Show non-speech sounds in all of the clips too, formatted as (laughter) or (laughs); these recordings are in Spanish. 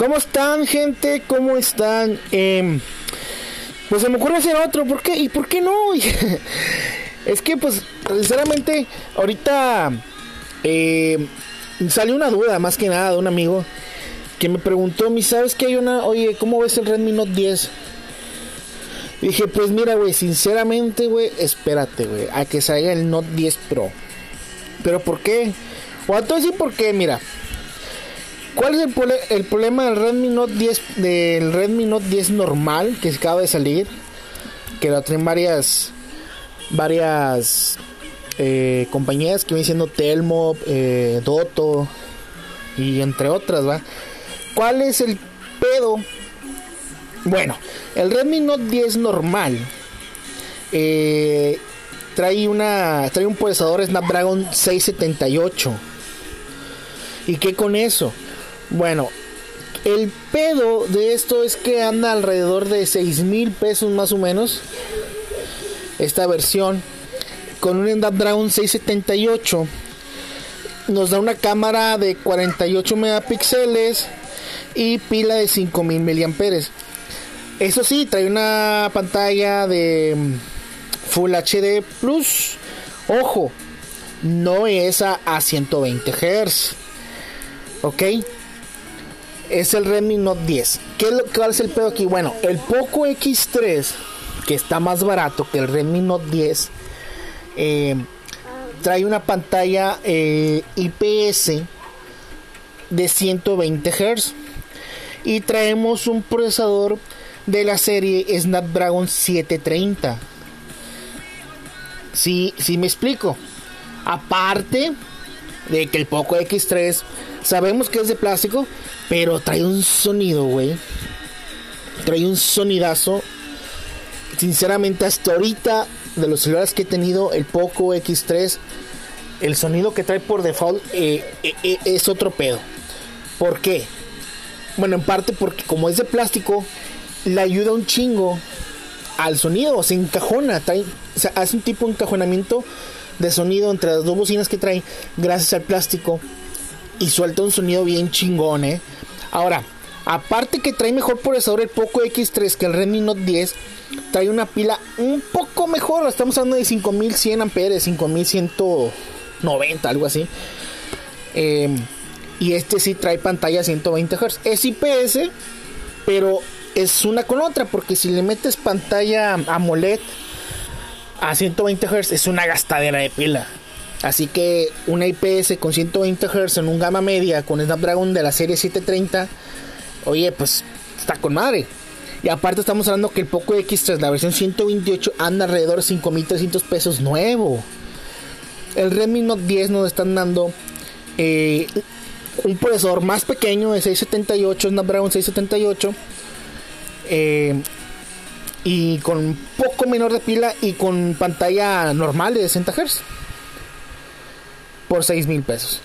¿Cómo están, gente? ¿Cómo están? Em, pues se me ocurre hacer otro. ¿Por qué? ¿Y por qué no? (laughs) es que, pues, sinceramente, ahorita eh, salió una duda, más que nada, de un amigo que me preguntó, ¿mi sabes que hay una? Oye, ¿cómo ves el Redmi Note 10? dije, pues mira, güey, sinceramente, güey, espérate, güey, a que salga el Note 10 Pro. ¿Pero por qué? O a todo por qué, mira. ¿Cuál es el, problema del Redmi Note 10 del Redmi Note 10 normal que acaba de salir? Que lo traen varias varias eh, compañías que vienen siendo Telmo, eh, Doto y entre otras, ¿va? ¿Cuál es el pedo? Bueno, el Redmi Note 10 normal eh, trae una trae un procesador Snapdragon 678. ¿Y qué con eso? Bueno, el pedo de esto es que anda alrededor de 6 mil pesos más o menos. Esta versión con un Snapdragon 678 nos da una cámara de 48 megapíxeles y pila de 5000 mAh. Eso sí, trae una pantalla de Full HD Plus. Ojo, no es a, 120 Hz. ¿Ok? Es el Redmi Note 10. ¿Qué es lo, ¿Cuál es el pedo aquí? Bueno, el Poco X3, que está más barato que el Redmi Note 10, eh, trae una pantalla eh, IPS de 120 Hz. Y traemos un procesador de la serie Snapdragon 730. Si, sí, sí me explico. Aparte de que el Poco X3 sabemos que es de plástico, pero trae un sonido, güey. Trae un sonidazo. Sinceramente, hasta ahorita, de los celulares que he tenido, el Poco X3, el sonido que trae por default eh, eh, eh, es otro pedo. ¿Por qué? Bueno, en parte porque como es de plástico, le ayuda un chingo al sonido, se encajona, trae, hace un tipo de encajonamiento de sonido entre las dos bocinas que trae gracias al plástico y suelta un sonido bien chingón, eh. Ahora, aparte que trae mejor procesador el Poco X3 que el Redmi Note 10, trae una pila un poco mejor. Estamos hablando de 5100 amperes, 5190, algo así. Em, y este sí trae pantalla 120 Hz. Es IPS, pero es una con otra, porque si le metes pantalla AMOLED a 120 Hz es una gastadera de pila. Así que una IPS con 120 Hz en un gama media con Snapdragon de la serie 730, oye, pues está con madre. Y aparte estamos hablando que el Poco X3, la versión 128, anda alrededor de 5.300 pesos nuevo. El Redmi Note 10 nos están dando eh, un procesador más pequeño de 678, Snapdragon 678. Eh, y con poco menor de pila y con pantalla normal de 60 Hz por 6 mil pesos.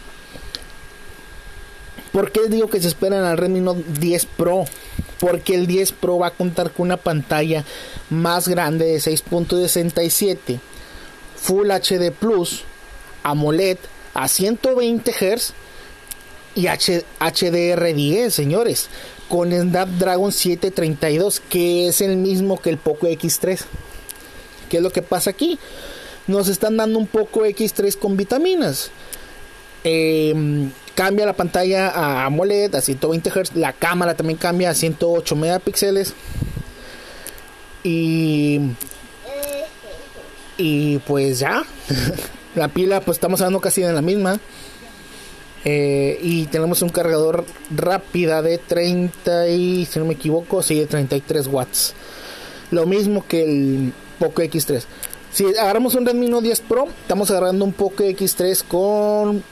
¿Por qué digo que se esperan al Redmi Note 10 Pro? Porque el 10 Pro va a contar con una pantalla más grande de 6.67 Full HD Plus AMOLED a 120 Hz y HDR10, señores, con Snapdragon 732, que es el mismo que el Poco X3. ¿Qué es lo que pasa aquí? nos están dando un poco X3 con vitaminas. Em, cambia la pantalla a AMOLED a 120 Hz. La cámara también cambia a 108 megapíxeles. Y. Y pues ya. (laughs) la pila, pues estamos hablando casi de la misma. Eh, y tenemos un cargador rápida de 30 y, si no me equivoco, sí, de 33 watts. Lo mismo que el Poco X3. Si agarramos un Redmi Note 10 Pro, estamos agarrando un Poco X3 con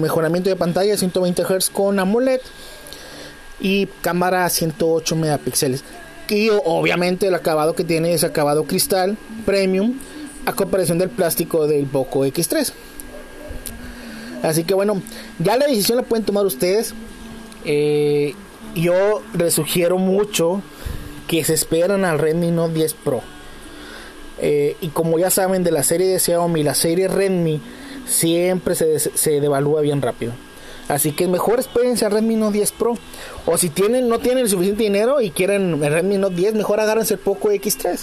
mejoramiento de pantalla 120 Hz con AMOLED y cámara 108 megapíxeles. Y obviamente el acabado que tiene es acabado cristal premium a comparación del plástico del Poco X3. Así que bueno, ya la decisión la pueden tomar ustedes. Eh, yo les sugiero mucho que se esperan al Redmi Note 10 Pro. Eh, y como ya saben de la serie de Xiaomi, la serie Redmi siempre se, se devalúa bien rápido. Así que mejor espérense al Redmi Note 10 Pro. O si tienen, no tienen el suficiente dinero y quieren el Redmi Note 10, mejor agárrense el Poco X3.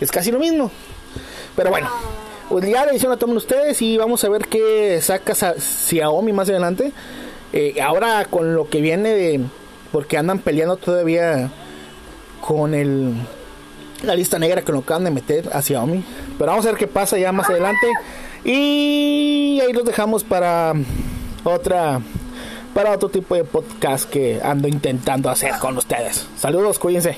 Es casi lo mismo. Pero bueno, pues ya la edición la toman ustedes y vamos a ver qué saca Xiaomi más adelante. Eh, ahora con lo que viene de... Porque andan peleando todavía con el la lista negra que lo acaban de meter a Xiaomi. Pero vamos a ver qué pasa ya más adelante. Y ahí los dejamos para otra para otro tipo de podcast que ando intentando hacer con ustedes. Saludos, cuídense.